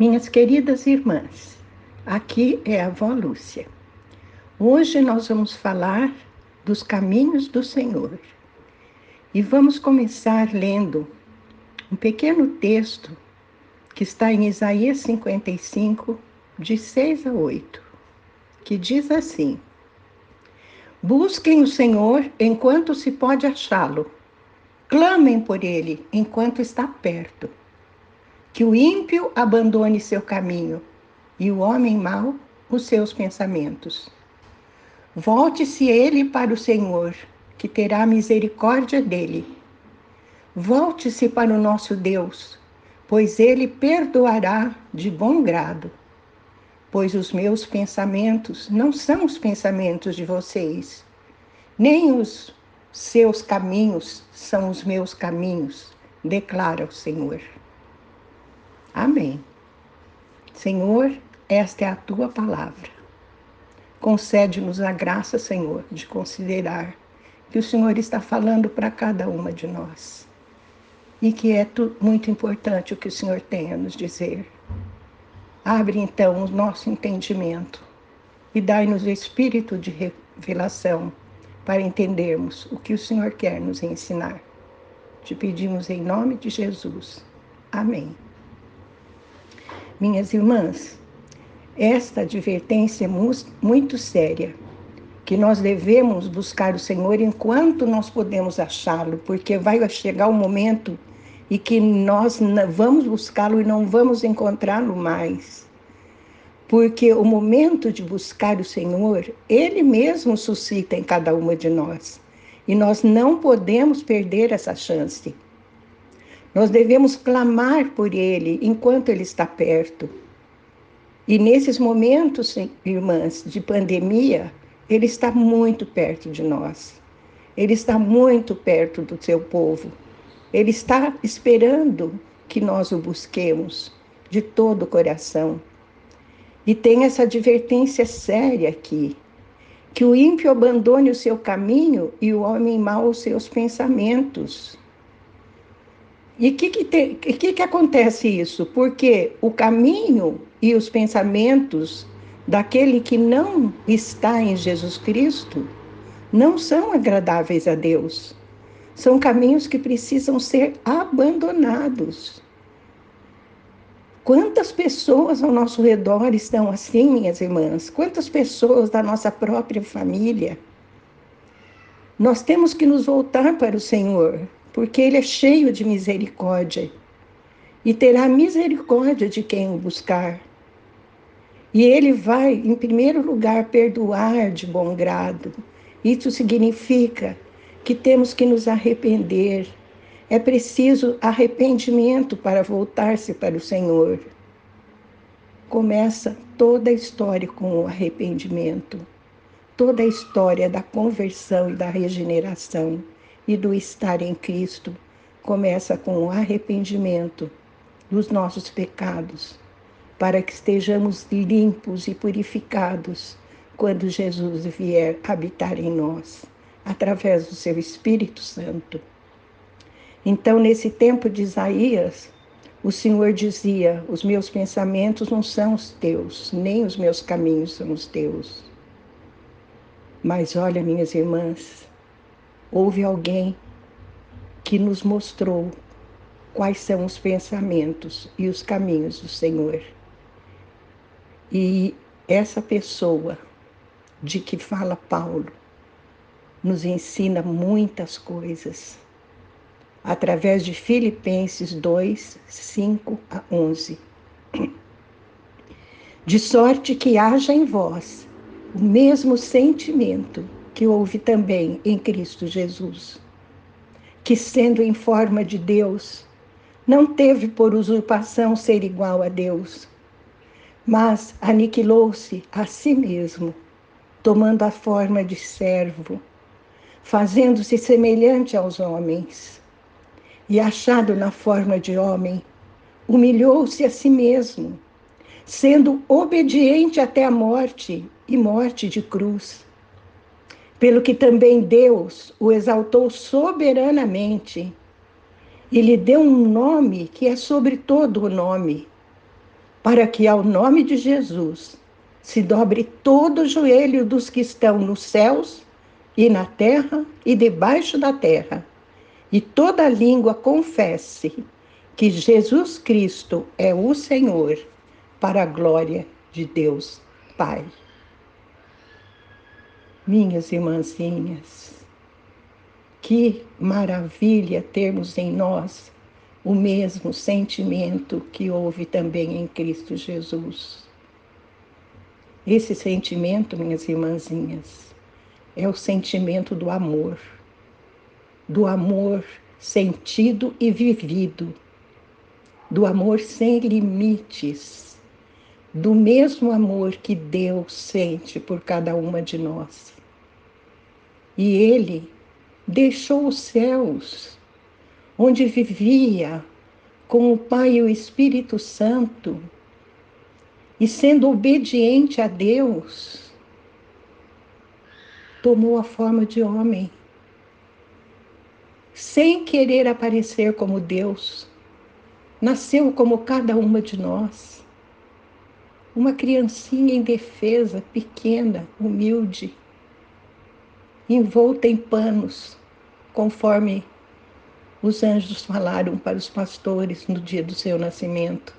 Minhas queridas irmãs, aqui é a avó Lúcia. Hoje nós vamos falar dos caminhos do Senhor. E vamos começar lendo um pequeno texto que está em Isaías 55, de 6 a 8, que diz assim: Busquem o Senhor enquanto se pode achá-lo, clamem por ele enquanto está perto. Que o ímpio abandone seu caminho e o homem mau os seus pensamentos. Volte-se ele para o Senhor, que terá misericórdia dele. Volte-se para o nosso Deus, pois ele perdoará de bom grado. Pois os meus pensamentos não são os pensamentos de vocês, nem os seus caminhos são os meus caminhos, declara o Senhor. Amém. Senhor, esta é a tua palavra. Concede-nos a graça, Senhor, de considerar que o Senhor está falando para cada uma de nós e que é muito importante o que o Senhor tem a nos dizer. Abre então o nosso entendimento e dai-nos o espírito de revelação para entendermos o que o Senhor quer nos ensinar. Te pedimos em nome de Jesus. Amém. Minhas irmãs, esta advertência é muito séria, que nós devemos buscar o Senhor enquanto nós podemos achá-lo, porque vai chegar o um momento e que nós vamos buscá-lo e não vamos encontrá-lo mais. Porque o momento de buscar o Senhor, Ele mesmo suscita em cada uma de nós. E nós não podemos perder essa chance. Nós devemos clamar por Ele enquanto Ele está perto. E nesses momentos, irmãs, de pandemia, Ele está muito perto de nós. Ele está muito perto do seu povo. Ele está esperando que nós o busquemos de todo o coração. E tem essa advertência séria aqui: que o ímpio abandone o seu caminho e o homem mau os seus pensamentos. E o que, que, que, que acontece isso? Porque o caminho e os pensamentos daquele que não está em Jesus Cristo não são agradáveis a Deus. São caminhos que precisam ser abandonados. Quantas pessoas ao nosso redor estão assim, minhas irmãs? Quantas pessoas da nossa própria família? Nós temos que nos voltar para o Senhor, porque Ele é cheio de misericórdia e terá misericórdia de quem o buscar. E Ele vai, em primeiro lugar, perdoar de bom grado. Isso significa que temos que nos arrepender. É preciso arrependimento para voltar-se para o Senhor. Começa toda a história com o arrependimento, toda a história da conversão e da regeneração e do estar em Cristo começa com o arrependimento dos nossos pecados, para que estejamos limpos e purificados quando Jesus vier habitar em nós através do seu Espírito Santo. Então, nesse tempo de Isaías, o Senhor dizia: Os meus pensamentos não são os teus, nem os meus caminhos são os teus. Mas olha, minhas irmãs, houve alguém que nos mostrou quais são os pensamentos e os caminhos do Senhor. E essa pessoa de que fala Paulo nos ensina muitas coisas. Através de Filipenses 2, 5 a 11. De sorte que haja em vós o mesmo sentimento que houve também em Cristo Jesus, que, sendo em forma de Deus, não teve por usurpação ser igual a Deus, mas aniquilou-se a si mesmo, tomando a forma de servo fazendo-se semelhante aos homens. E achado na forma de homem, humilhou-se a si mesmo, sendo obediente até a morte e morte de cruz. Pelo que também Deus o exaltou soberanamente e lhe deu um nome que é sobre todo o nome, para que ao nome de Jesus se dobre todo o joelho dos que estão nos céus e na terra e debaixo da terra, e toda língua confesse que Jesus Cristo é o Senhor, para a glória de Deus Pai. Minhas irmãzinhas, que maravilha termos em nós o mesmo sentimento que houve também em Cristo Jesus. Esse sentimento, minhas irmãzinhas, é o sentimento do amor, do amor sentido e vivido, do amor sem limites, do mesmo amor que Deus sente por cada uma de nós. E Ele deixou os céus, onde vivia com o Pai e o Espírito Santo, e sendo obediente a Deus, tomou a forma de homem, sem querer aparecer como Deus, nasceu como cada uma de nós, uma criancinha indefesa, pequena, humilde, envolta em panos, conforme os anjos falaram para os pastores no dia do seu nascimento.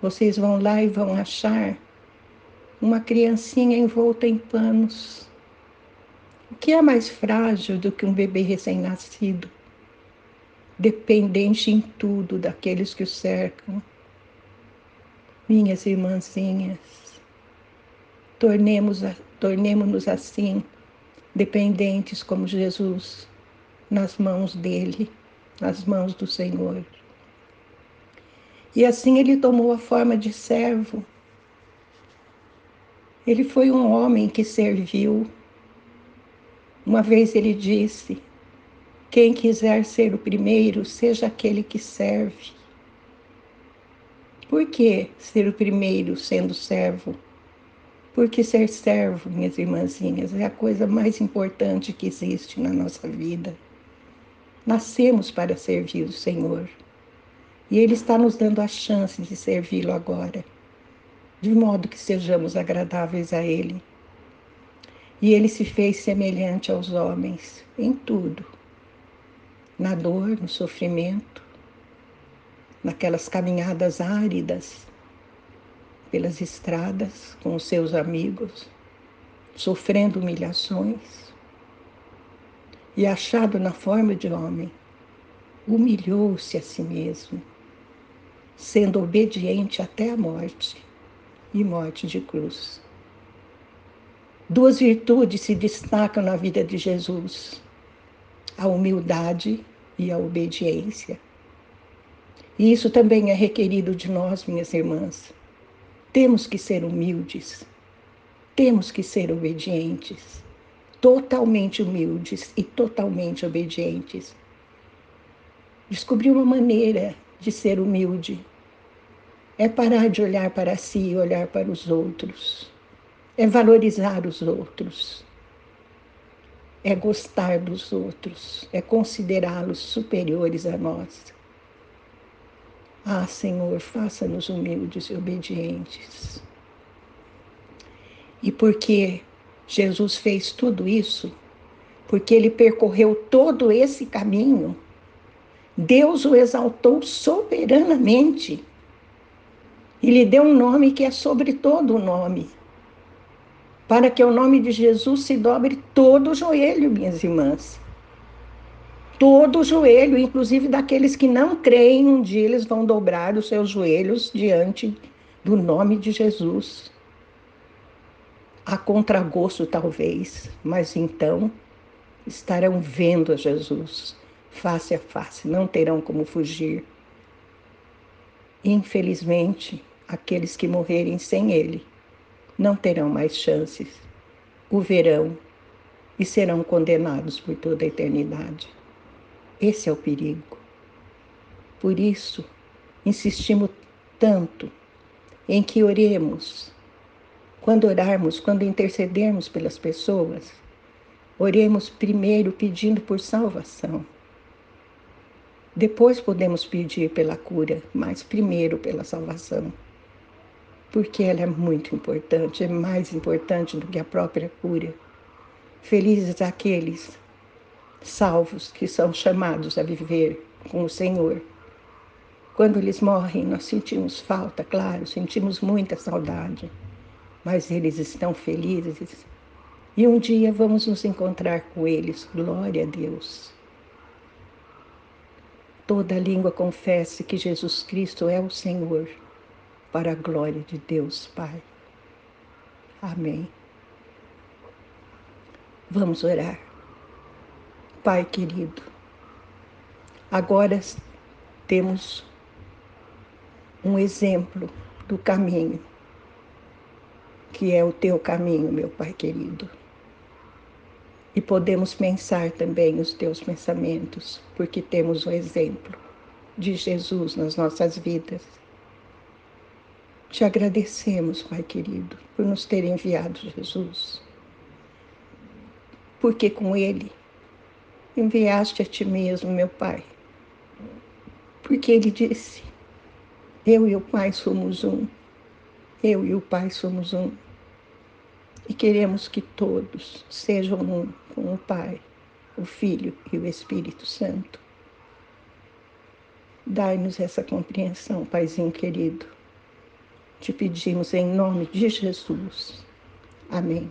Vocês vão lá e vão achar uma criancinha envolta em panos. O que é mais frágil do que um bebê recém-nascido? Dependente em tudo daqueles que o cercam. Minhas irmãzinhas, tornemos-nos tornemos assim, dependentes como Jesus, nas mãos dele, nas mãos do Senhor. E assim ele tomou a forma de servo. Ele foi um homem que serviu. Uma vez ele disse: Quem quiser ser o primeiro, seja aquele que serve. Por que ser o primeiro sendo servo? Porque ser servo, minhas irmãzinhas, é a coisa mais importante que existe na nossa vida. Nascemos para servir o Senhor. E Ele está nos dando a chance de servi-lo agora, de modo que sejamos agradáveis a Ele. E Ele se fez semelhante aos homens em tudo, na dor, no sofrimento, naquelas caminhadas áridas pelas estradas com os seus amigos, sofrendo humilhações. E achado na forma de homem, humilhou-se a si mesmo sendo obediente até a morte e morte de cruz. Duas virtudes se destacam na vida de Jesus: a humildade e a obediência. E isso também é requerido de nós, minhas irmãs. Temos que ser humildes, temos que ser obedientes, totalmente humildes e totalmente obedientes. Descobri uma maneira de ser humilde é parar de olhar para si e olhar para os outros. É valorizar os outros. É gostar dos outros. É considerá-los superiores a nós. Ah, Senhor, faça-nos humildes e obedientes. E porque Jesus fez tudo isso, porque ele percorreu todo esse caminho, Deus o exaltou soberanamente e lhe deu um nome que é sobre todo o nome, para que o nome de Jesus se dobre todo o joelho, minhas irmãs. Todo o joelho, inclusive daqueles que não creem, um dia eles vão dobrar os seus joelhos diante do nome de Jesus. A contragosto, talvez, mas então estarão vendo a Jesus face a face, não terão como fugir. Infelizmente, aqueles que morrerem sem ele não terão mais chances, o verão e serão condenados por toda a eternidade. Esse é o perigo. Por isso, insistimos tanto em que oremos. Quando orarmos, quando intercedermos pelas pessoas, oremos primeiro pedindo por salvação. Depois podemos pedir pela cura, mas primeiro pela salvação porque ela é muito importante, é mais importante do que a própria cura. Felizes aqueles salvos que são chamados a viver com o Senhor. Quando eles morrem, nós sentimos falta, claro, sentimos muita saudade, mas eles estão felizes. E um dia vamos nos encontrar com eles. Glória a Deus. Toda língua confesse que Jesus Cristo é o Senhor, para a glória de Deus Pai. Amém. Vamos orar. Pai querido, agora temos um exemplo do caminho, que é o teu caminho, meu Pai querido. E podemos pensar também os teus pensamentos, porque temos o exemplo de Jesus nas nossas vidas. Te agradecemos, Pai querido, por nos ter enviado Jesus. Porque com Ele enviaste a ti mesmo, meu Pai. Porque ele disse: Eu e o Pai somos um. Eu e o Pai somos um. E queremos que todos sejam um com o Pai, o Filho e o Espírito Santo. Dai-nos essa compreensão, Paizinho querido. Te pedimos em nome de Jesus. Amém.